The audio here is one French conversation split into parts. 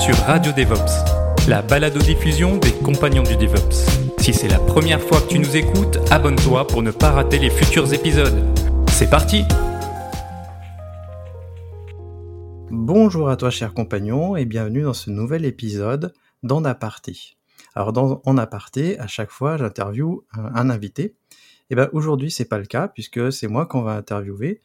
Sur Radio DevOps, la balado-diffusion des compagnons du DevOps. Si c'est la première fois que tu nous écoutes, abonne-toi pour ne pas rater les futurs épisodes. C'est parti Bonjour à toi cher compagnon et bienvenue dans ce nouvel épisode d'En Aparté. Alors dans En Aparté, à chaque fois j'interviewe un, invité. Et ben aujourd'hui c'est pas le cas puisque c'est moi qu'on va interviewer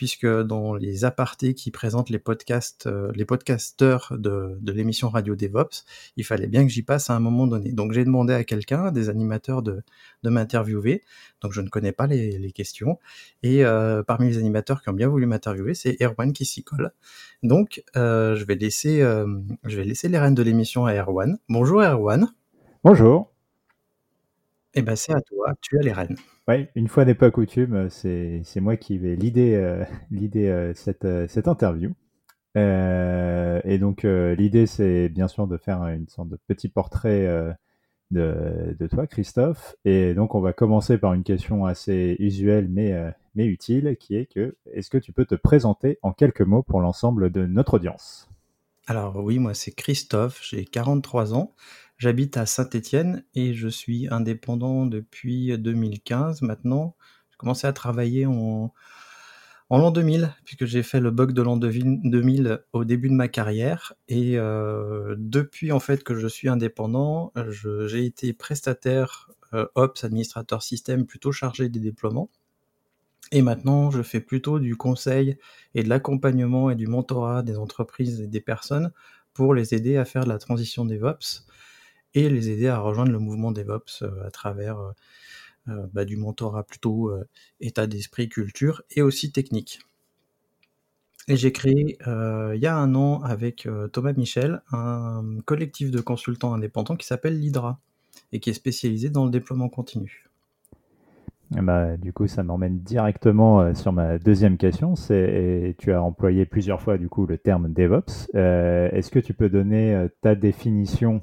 puisque dans les apartés qui présentent les podcasts, euh, les podcasteurs de, de l'émission Radio DevOps, il fallait bien que j'y passe à un moment donné. Donc j'ai demandé à quelqu'un, des animateurs, de, de m'interviewer. Donc je ne connais pas les, les questions. Et euh, parmi les animateurs qui ont bien voulu m'interviewer, c'est Erwan qui s'y colle. Donc euh, je vais laisser, je vais laisser les rênes de l'émission à Erwan. Bonjour Erwan. Bonjour. Eh ben c'est à toi, tu as les rênes. Oui, une fois n'est pas coutume, c'est c'est moi qui vais l'idée euh, euh, cette euh, cette interview. Euh, et donc euh, l'idée c'est bien sûr de faire une sorte de petit portrait euh, de, de toi Christophe. Et donc on va commencer par une question assez usuelle mais euh, mais utile qui est que est-ce que tu peux te présenter en quelques mots pour l'ensemble de notre audience? Alors oui, moi c'est Christophe, j'ai 43 ans. J'habite à Saint-Étienne et je suis indépendant depuis 2015 maintenant. J'ai commencé à travailler en, en l'an 2000 puisque j'ai fait le bug de l'an 2000 au début de ma carrière et euh, depuis en fait que je suis indépendant, j'ai été prestataire euh, Ops, administrateur système plutôt chargé des déploiements. Et maintenant, je fais plutôt du conseil et de l'accompagnement et du mentorat des entreprises et des personnes pour les aider à faire la transition DevOps et les aider à rejoindre le mouvement DevOps euh, à travers euh, euh, bah, du mentorat plutôt état d'esprit, culture et aussi technique. Et j'ai créé il y a un an avec Thomas Michel un collectif de consultants indépendants qui s'appelle l'Hydra et qui est spécialisé dans le déploiement continu. Eh ben, du coup, ça m'emmène directement euh, sur ma deuxième question. C'est, tu as employé plusieurs fois du coup le terme DevOps. Euh, est-ce que tu peux donner euh, ta définition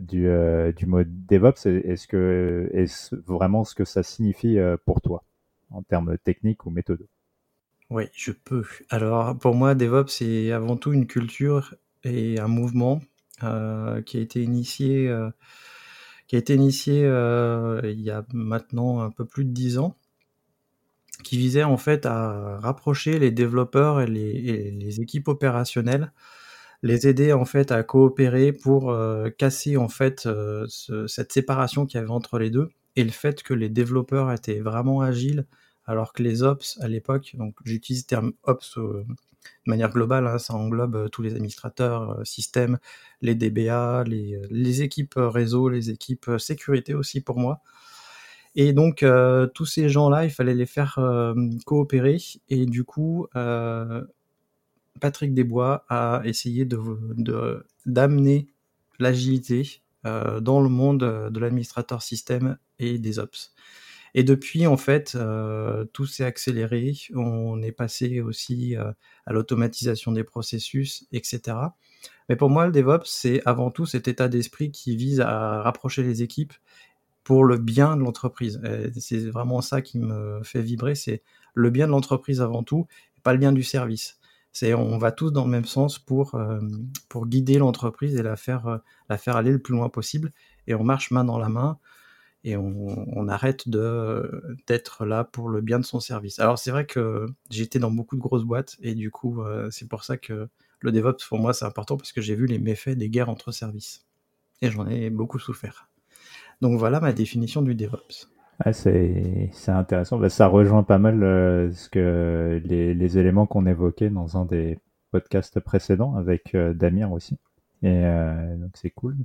du, mot DevOps Est-ce que est vraiment ce que ça signifie pour toi en termes techniques ou méthodes Oui, je peux. Alors pour moi, DevOps, c'est avant tout une culture et un mouvement qui a été initié, qui a été initié euh, il y a maintenant un peu plus de dix ans, qui visait en fait à rapprocher les développeurs et les, équipes opérationnelles, les aider en fait à coopérer pour euh, casser en fait euh, ce- cette séparation qu'il y avait entre les deux et le fait que les développeurs étaient vraiment agiles alors que les ops à l'époque, donc j'utilise le terme ops de manière globale, hein, ça englobe euh, tous les administrateurs, euh, systèmes, les DBA, les, euh, les équipes réseau, les équipes sécurité aussi pour moi. Et donc tous ces gens-là, il fallait les faire coopérer et du coup, Patrick Desbois a essayé d'amener l'agilité dans le monde de l'administrateur système et des ops. Et depuis, en fait, euh, tout s'est accéléré. On est passé aussi euh, à l'automatisation des processus, etc. Mais pour moi, le DevOps, c'est avant tout cet état d'esprit qui vise à rapprocher les équipes pour le bien de l'entreprise. C'est vraiment ça qui me fait vibrer, c'est le bien de l'entreprise avant tout, et pas le bien du service. C'est on va tous dans le même sens pour euh, pour guider l'entreprise et la faire la faire aller le plus loin possible. Et on marche main dans la main et on, arrête d'être là pour le bien de son service. Alors c'est vrai que j'étais dans beaucoup de grosses boîtes et du coup euh, c'est pour ça que le DevOps pour moi c'est important parce que j'ai vu les méfaits des guerres entre services et j'en ai beaucoup souffert. Donc voilà ma définition du DevOps. Ah, c'est intéressant. Bah, ça rejoint pas mal euh, ce que les, éléments qu'on évoquait dans un des podcasts précédents avec euh, Damien aussi. Et euh, donc c'est cool.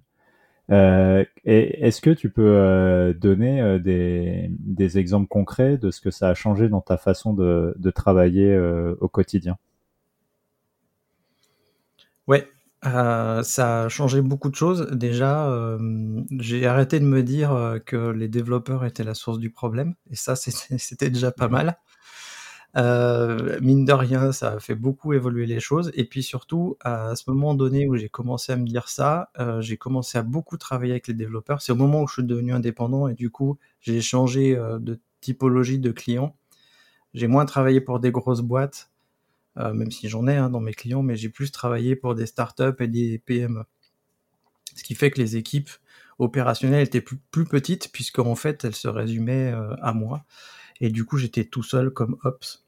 Euh, est-ce que tu peux euh, donner euh, des, des exemples concrets de ce que ça a changé dans ta façon de, de travailler au quotidien? Ouais, ça a changé beaucoup de choses. Déjà, j'ai arrêté de me dire que les développeurs étaient la source du problème, et ça, c'était déjà pas mal. Mine de rien, ça a fait beaucoup évoluer les choses. Et puis surtout, à ce moment donné où j'ai commencé à me dire ça, j'ai commencé à beaucoup travailler avec les développeurs. C'est au moment où je suis devenu indépendant et du coup, j'ai changé de typologie de clients. J'ai moins travaillé pour des grosses boîtes euh, même si j'en ai hein, dans mes clients, mais j'ai plus travaillé pour des startups et des PME. Ce qui fait que les équipes opérationnelles étaient plus, plus petites, puisqu'en fait, elles se résumaient euh, à moi. Et du coup, j'étais tout seul comme Ops.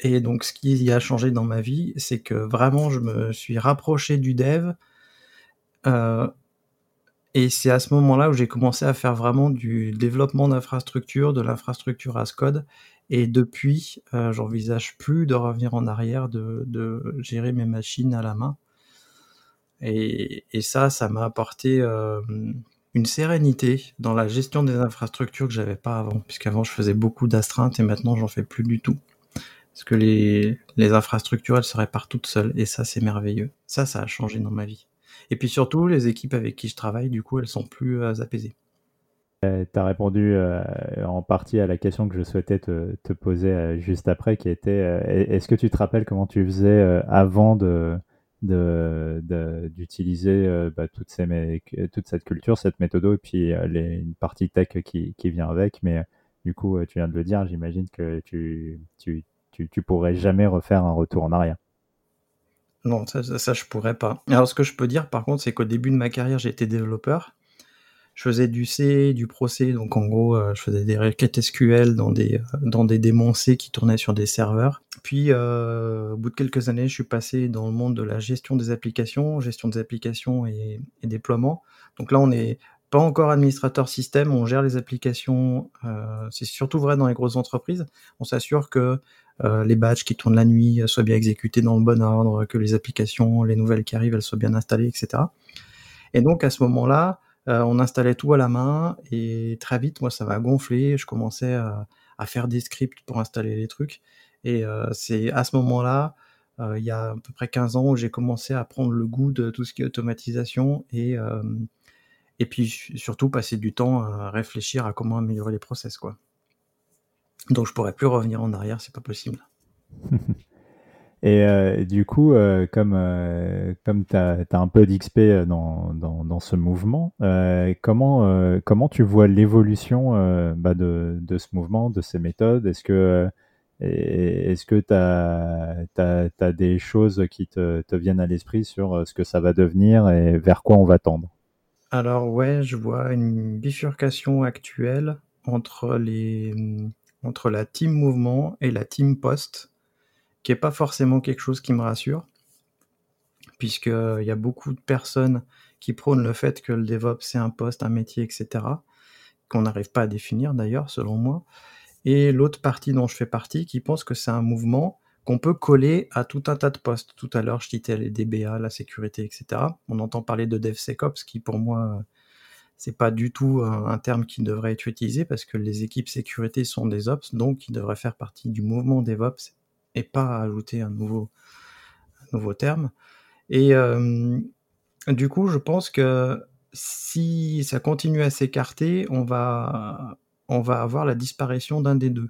Et donc, ce qui a changé dans ma vie, c'est que vraiment, je me suis rapproché du dev. Euh, et c'est à ce moment-là où j'ai commencé à faire vraiment du développement d'infrastructure, de l'infrastructure as code, et depuis, euh, j'envisage plus de revenir en arrière, de, gérer mes machines à la main. Et, et ça, ça m'a apporté euh, une sérénité dans la gestion des infrastructures que j'avais pas avant, puisqu'avant je faisais beaucoup d'astreintes et maintenant j'en fais plus du tout. Parce que les, infrastructures, elles se réparent toutes seules, et ça, c'est merveilleux. Ça, ça a changé dans ma vie. Et puis surtout, les équipes avec qui je travaille, du coup, elles sont plus euh, apaisées. Euh, tu as répondu euh, en partie à la question que je souhaitais te, poser euh, juste après, qui était est-ce que tu te rappelles comment tu faisais avant d'utiliser bah, toute, toute cette culture, cette méthode, et puis une partie tech qui, vient avec? Mais du coup, tu viens de le dire, j'imagine que tu, tu, pourrais jamais refaire un retour en arrière. Non, ça, ça, ça, je pourrais pas. Alors, ce que je peux dire, par contre, c'est qu'au début de ma carrière, été développeur je faisais du C, du Pro C, donc en gros, euh, je faisais des requêtes SQL dans des euh, dans des démons C qui tournaient sur des serveurs. Puis, euh, au bout de quelques années, je suis passé dans le monde de la gestion des applications, gestion des applications et, déploiement. Donc là, on n'est pas encore administrateur système, on gère les applications. C'est surtout vrai dans les grosses entreprises. On s'assure que les batchs qui tournent la nuit soient bien exécutés dans le bon ordre, que les applications, les nouvelles qui arrivent, elles soient bien installées, etc. Et donc à ce moment-là, euh, on installait tout à la main et très vite, moi, ça va gonfler. Je commençais à, faire des scripts pour installer les trucs. Et euh, c'est à ce moment-là, euh, il y a à peu près 15 ans, où j'ai commencé à prendre le goût de tout ce qui est automatisation et, et puis surtout passer du temps à réfléchir à comment améliorer les process. Quoi. Donc je pourrais plus revenir en arrière, c'est pas possible. Et euh, du coup, euh, comme, euh, comme tu as, un peu d'XP dans, dans, dans, ce mouvement, comment, comment tu vois l'évolution bah de, de, ce mouvement, de ces méthodes? Est-ce que est-ce que tu as, as, des choses qui te, te viennent à l'esprit sur ce que ça va devenir et vers quoi on va tendre? Alors ouais, je vois une bifurcation actuelle entre, les, entre la team mouvement et la team post qui n'est pas forcément quelque chose qui me rassure, puisqu'il euh, y a beaucoup de personnes qui prônent le fait que le DevOps c'est un poste, un métier, etc., qu'on n'arrive pas à définir d'ailleurs, selon moi, et l'autre partie dont je fais partie qui pense que c'est un mouvement qu'on peut coller à tout un tas de postes. Tout à l'heure, je citais les DBA, la sécurité, etc. On entend parler de DevSecOps, qui pour moi, c'est pas du tout un, terme qui devrait être utilisé parce que les équipes sécurité sont des ops, donc ils devraient faire partie du mouvement DevOps et pas ajouter un nouveau, nouveau terme. Et euh, du coup, je pense que si ça continue à s'écarter, on va, on va avoir la disparition d'un des deux.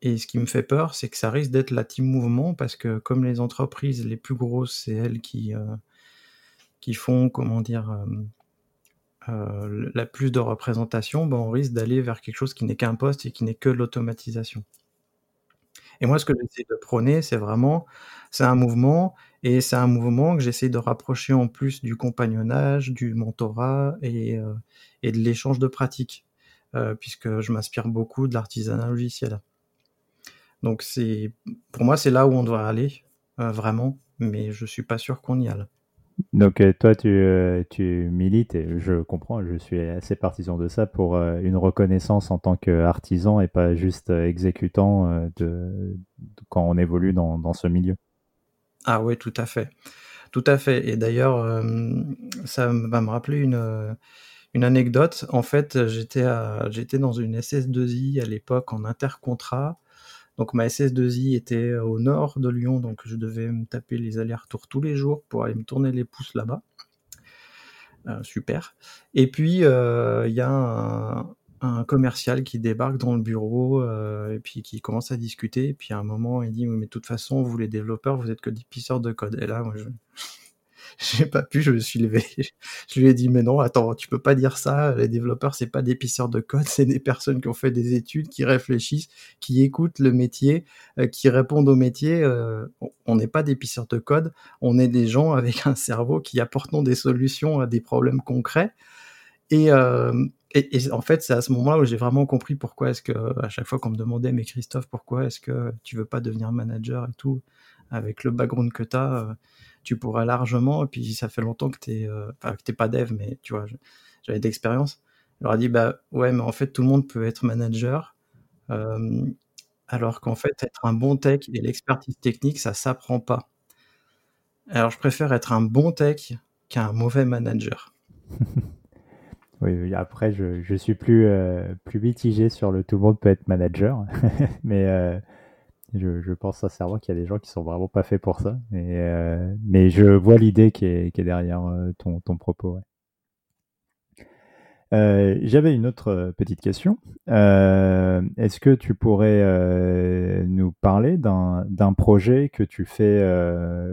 Et ce qui me fait peur, c'est que ça risque d'être la team mouvement, parce que comme les entreprises les plus grosses, c'est elles qui, euh, qui font, comment dire, euh, la plus de représentation, ben on risque d'aller vers quelque chose qui n'est qu'un poste et qui n'est que l'automatisation. Et moi, ce que j'essaie de prôner, c'est vraiment, c'est un mouvement, et c'est un mouvement que j'essaie de rapprocher en plus du compagnonnage, du mentorat et, euh, de l'échange de pratiques, euh, puisque je m'inspire beaucoup de l'artisanat logiciel. Donc c'est, pour moi, c'est là où on doit aller, euh, vraiment, mais je suis pas sûr qu'on y aille. Donc euh, toi, tu, euh, tu milites, et je comprends, je suis assez partisan de ça, pour euh, une reconnaissance en tant qu'artisan et pas juste exécutant de, quand on évolue dans, ce milieu. Ah oui, tout à fait. Tout à fait. Et d'ailleurs, ça va me rappeler une, une anecdote. En fait, j'étais dans une SS2I à l'époque en intercontrat Donc ma SS2I était au nord de Lyon, donc je devais me taper les allers-retours tous les jours pour aller me tourner les pouces là-bas. Euh, super. Et puis il y a un, un, commercial qui débarque dans le bureau et puis qui commence à discuter. Et puis à un moment, il dit mais de toute façon, vous les développeurs, vous êtes que des pisseurs de code. Et là, moi, je, j'ai pas pu, je me suis levé. Je lui ai dit, mais non, attends, tu peux pas dire ça. Les développeurs, c'est pas des pisseurs de code, c'est des personnes qui ont fait des études, qui réfléchissent, qui écoutent le métier, euh, qui répondent au métier. Euh, on n'est pas des pisseurs de code, on est des gens avec un cerveau qui apportent des solutions à des problèmes concrets. Et, euh, et, et, en fait, c'est à ce moment-là où j'ai vraiment compris pourquoi est-ce que, à chaque fois qu'on me demandait, mais Christophe, pourquoi est-ce que tu veux pas devenir manager et tout, avec le background que tu as, tu pourrais largement, et puis ça fait longtemps que tu euh, enfin, que pas dev, mais tu vois, j'avais d'expérience. Je leur ai dit, bah ouais, mais en fait, tout le monde peut être manager, euh, alors qu'en fait, être un bon tech et l'expertise technique, ça s'apprend pas. Alors, je préfère être un bon tech qu'un mauvais manager. oui, après, je, je suis plus, euh, plus mitigé sur le tout le monde peut être manager, mais je, je pense sincèrement qu'il y a des gens qui sont vraiment pas faits pour ça. Mais, euh, je vois l'idée qui est, derrière euh, ton, propos. Euh, J'avais une autre petite question. Est-ce que tu pourrais nous parler d'un projet que tu fais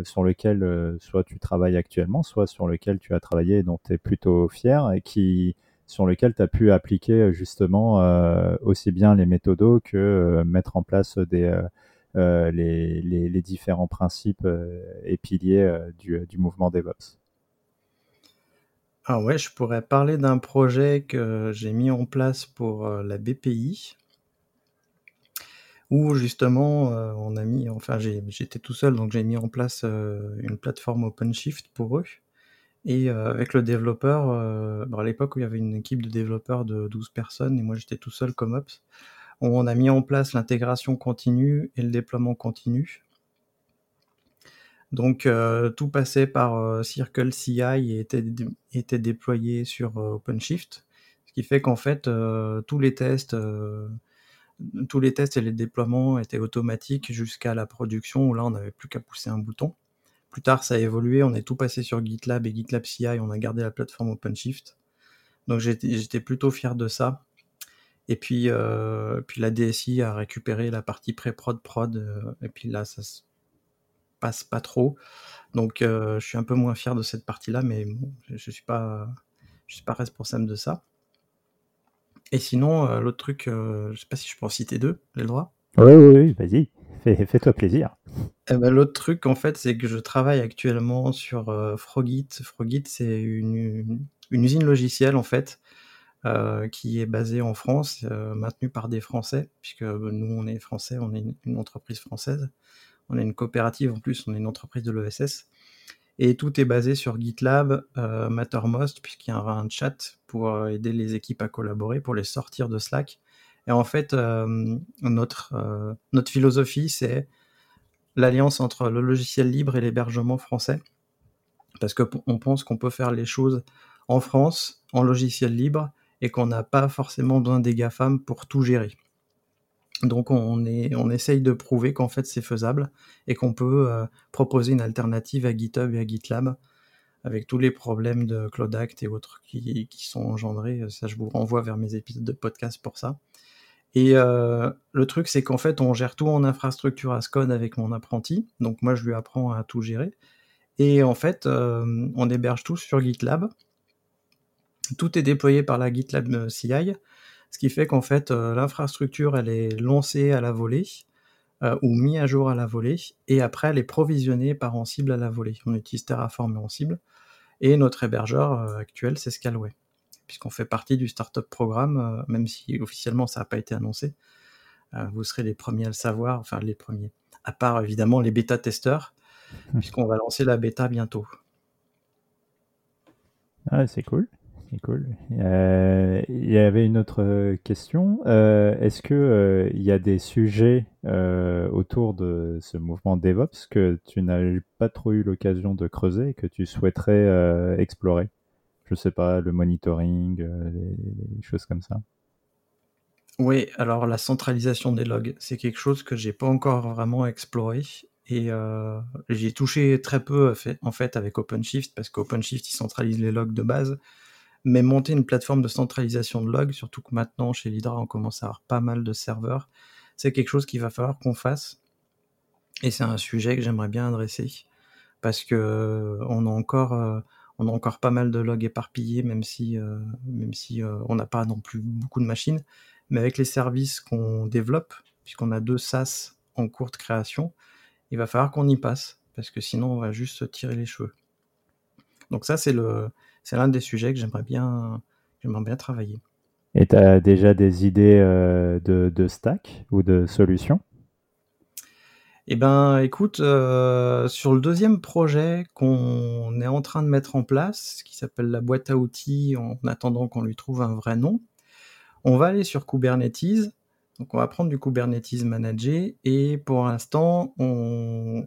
sur lequel soit tu travailles actuellement, soit sur lequel tu as travaillé et dont tu es plutôt fier et qui, sur lequel tu as pu appliquer justement aussi bien les méthodos que mettre en place des, les, les, différents principes euh, et piliers euh, du, du, mouvement DevOps. Ah ouais, je pourrais parler d'un projet que j'ai mis en place pour la BPI, où justement on a mis, enfin j'étais tout seul, donc j'ai mis en place une plateforme OpenShift pour eux. Et avec le développeur, à l'époque où il y avait une équipe de développeurs de 12 personnes, et moi j'étais tout seul comme Ops, on a mis en place l'intégration continue et le déploiement continu. Donc euh, tout passait par euh, Circle CI et était, déployé sur euh, OpenShift, ce qui fait qu'en fait tous les tests, tous les tests et les déploiements étaient automatiques jusqu'à la production où là on n'avait plus qu'à pousser un bouton. Plus tard ça a évolué, on est tout passé sur GitLab et GitLab CI, on a gardé la plateforme OpenShift. Donc j'étais plutôt fier de ça. Et puis, euh, puis la DSI a récupéré la partie pré-prod prod, euh, et puis là, ça se passe pas trop. Donc, euh, je suis un peu moins fier de cette partie-là, mais bon, je, je suis pas, je suis pas responsable de ça. Et sinon, l'autre truc, je sais pas si je peux en citer deux, j'ai le droit Oui, oui, oui, vas-y, fais-toi plaisir. Eh ben, l'autre truc, en fait, c'est que je travaille actuellement sur Frogit. Frogit, c'est une, une, usine logicielle, en fait, euh, qui est basé en France, euh, maintenu par des Français, puisque nous on est français, on est une, entreprise française, on est une coopérative en plus, on est une entreprise de l'ESS, et tout est basé sur GitLab, euh, Mattermost, puisqu'il y a un, chat pour aider les équipes à collaborer, pour les sortir de Slack. Et en fait, notre, notre philosophie, c'est l'alliance entre le logiciel libre et l'hébergement français, parce qu'on pense qu'on peut faire les choses en France, en logiciel libre, et qu'on n'a pas forcément besoin des GAFAM pour tout gérer. Donc on, est, essaye de prouver qu'en fait c'est faisable et qu'on peut euh, proposer une alternative à GitHub et à GitLab avec tous les problèmes de Cloud Act et autres qui, sont engendrés. Ça, je vous renvoie vers mes épisodes de podcast pour ça. Et euh, le truc, c'est qu'en fait, on gère tout en infrastructure as code avec mon apprenti. Donc moi, je lui apprends à tout gérer. Et en fait, euh, on héberge tout sur GitLab. Tout est déployé par la GitLab euh, CI, ce qui fait qu'en fait euh, l'infrastructure elle est lancée à la volée euh, ou mise à jour à la volée et après elle est provisionnée par Ansible à la volée. On utilise Terraform et Ansible et notre hébergeur actuel c'est Scalway puisqu'on fait partie du startup programme même si officiellement ça n'a pas été annoncé. vous serez les premiers à le savoir, enfin les premiers, à part évidemment les bêta testeurs mmh. puisqu'on va lancer la bêta bientôt. Ah, c'est cool Euh, il y avait une autre euh, question. Euh, est-ce que il y a des sujets autour de ce mouvement DevOps que tu n'as pas trop eu l'occasion de creuser et que tu souhaiterais explorer? Je sais pas, le monitoring, les, choses comme ça. Oui, alors la centralisation des logs, c'est quelque chose que j'ai pas encore vraiment exploré. Et euh, j'ai touché très peu en fait avec OpenShift parce qu'OpenShift il centralise les logs de base. Mais monter une plateforme de centralisation de logs, surtout que maintenant chez Lidra on commence à avoir pas mal de serveurs, c'est quelque chose qu'il va falloir qu'on fasse. Et c'est un sujet que j'aimerais bien adresser parce que on a encore euh, on a encore pas mal de logs éparpillés, même si euh, même si on n'a pas non plus beaucoup de machines. Mais avec les services qu'on développe, puisqu'on a deux SaaS en cours de création, il va falloir qu'on y passe, parce que sinon on va juste se tirer les cheveux. Donc ça, c'est le, c'est l'un des sujets que j'aimerais bien, j'aimerais bien travailler. Et tu as déjà des idées euh, de, de, stack ou de solutions? Eh ben, écoute, euh, sur le deuxième projet qu'on est en train de mettre en place, qui s'appelle la boîte à outils, en attendant qu'on lui trouve un vrai nom, on va aller sur Kubernetes. Donc on va prendre du Kubernetes Manager et pour l'instant on,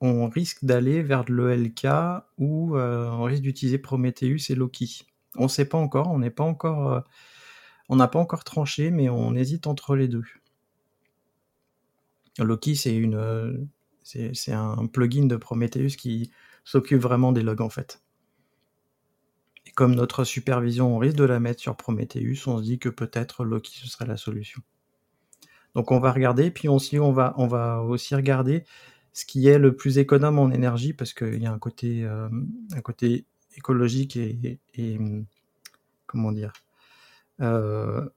on risque d'aller vers de l'ELK ou euh, on risque d'utiliser Prometheus et Loki. On ne sait pas encore, on n'est pas encore, euh, on n'a pas encore tranché, mais on hésite entre les deux. Loki c'est une, c'est un plugin de Prometheus qui s'occupe vraiment des logs en fait comme notre supervision, on risque de la mettre sur Prometheus, on se dit que peut-être Loki ce serait la solution. Donc on va regarder, puis aussi on va, on va aussi regarder ce qui est le plus économe en énergie, parce qu'il y a un côté, euh, un côté écologique et, comment dire, euh,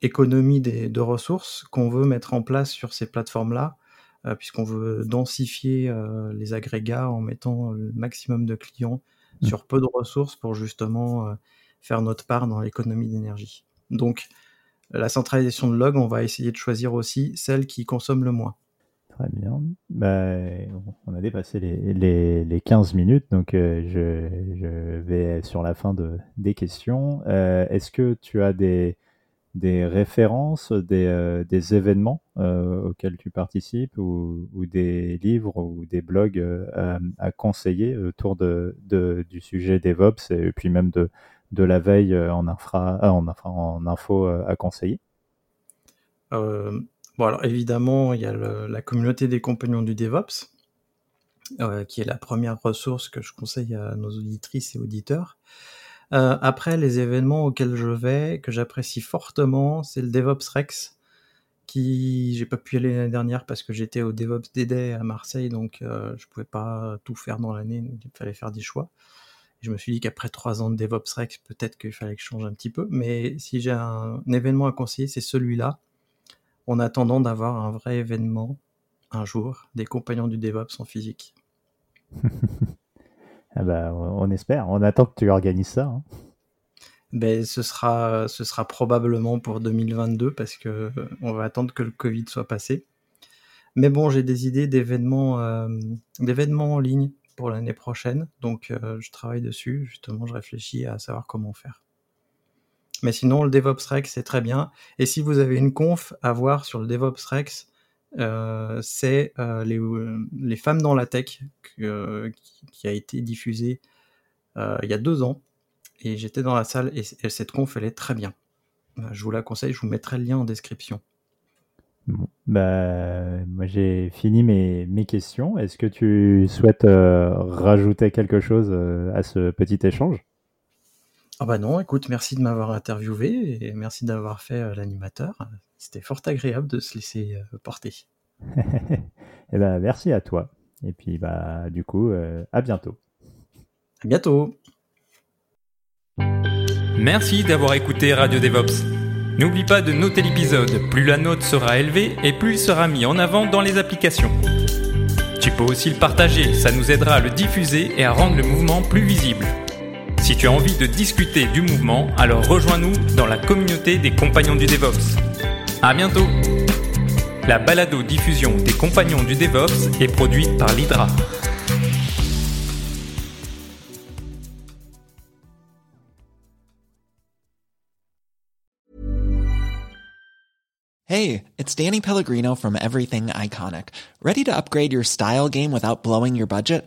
économie de ressources qu'on veut mettre en place sur ces plateformes-là, euh, puisqu'on veut densifier les agrégats en mettant le maximum de clients Mmh. sur peu de ressources pour justement faire notre part dans l'économie d'énergie. Donc, la centralisation de log, on va essayer de choisir aussi celle qui consomme le moins. Très bien. Bah, on a dépassé les, les, 15 minutes, donc euh, je, vais sur la fin de, des questions. Euh, est-ce que tu as des, des références, des, euh, des événements auxquels tu participes ou, ou, des livres ou des blogs à, conseiller autour de, de, du sujet DevOps et puis même de, de la veille en, infra, en, en info à conseiller? Bon, alors évidemment, il y a la communauté des compagnons du DevOps, qui est la première ressource que je conseille à nos auditrices et auditeurs. Euh, après, les événements auxquels je vais, que j'apprécie fortement, c'est le DevOps Rex, qui j'ai pas pu aller l'année dernière parce que j'étais au DevOps Day à Marseille, donc euh, je pouvais pas tout faire dans l'année, il fallait faire des choix. je me suis dit qu'après trois ans de DevOps Rex, peut-être qu'il fallait que je change un petit peu, mais si j'ai un, événement à conseiller, c'est celui-là, en attendant d'avoir un vrai événement un jour des compagnons du DevOps en physique. Ah bah, on espère, on attend que tu organises ça. Hein. Ben, ce, sera, ce sera probablement pour 2022 parce que euh, on va attendre que le Covid soit passé. Mais bon, j'ai des idées d'événements, euh, d'événements en ligne pour l'année prochaine, donc euh, je travaille dessus. Justement, je réfléchis à savoir comment faire. Mais sinon, le DevOps Rex, c'est très bien. Et si vous avez une conf à voir sur le DevOps Rex, euh, c'est euh, les, les, femmes dans la tech euh, qui, a été diffusée il y a deux ans. Et j'étais dans la salle et, cette conf, elle est très bien. Je vous la conseille, je vous mettrai le lien en description. bah, moi j'ai fini mes, mes questions. Est-ce que tu souhaites rajouter quelque chose à ce petit échange? Ah bah non, écoute, merci de m'avoir interviewé et merci d'avoir fait l'animateur. C'était fort agréable de se laisser euh, porter. eh ben, merci à toi. Et puis, bah, du coup, euh, à bientôt. À bientôt. Merci d'avoir écouté Radio DevOps. N'oublie pas de noter l'épisode. Plus la note sera élevée et plus il sera mis en avant dans les applications. Tu peux aussi le partager, ça nous aidera à le diffuser et à rendre le mouvement plus visible. Si tu as envie de discuter du mouvement, alors rejoins-nous dans la communauté des compagnons du DevOps. À bientôt La balado-diffusion des compagnons du DevOps est produite par l'Hydra. Hey, it's Danny Pellegrino from Everything Iconic. Ready to upgrade your style game without blowing your budget?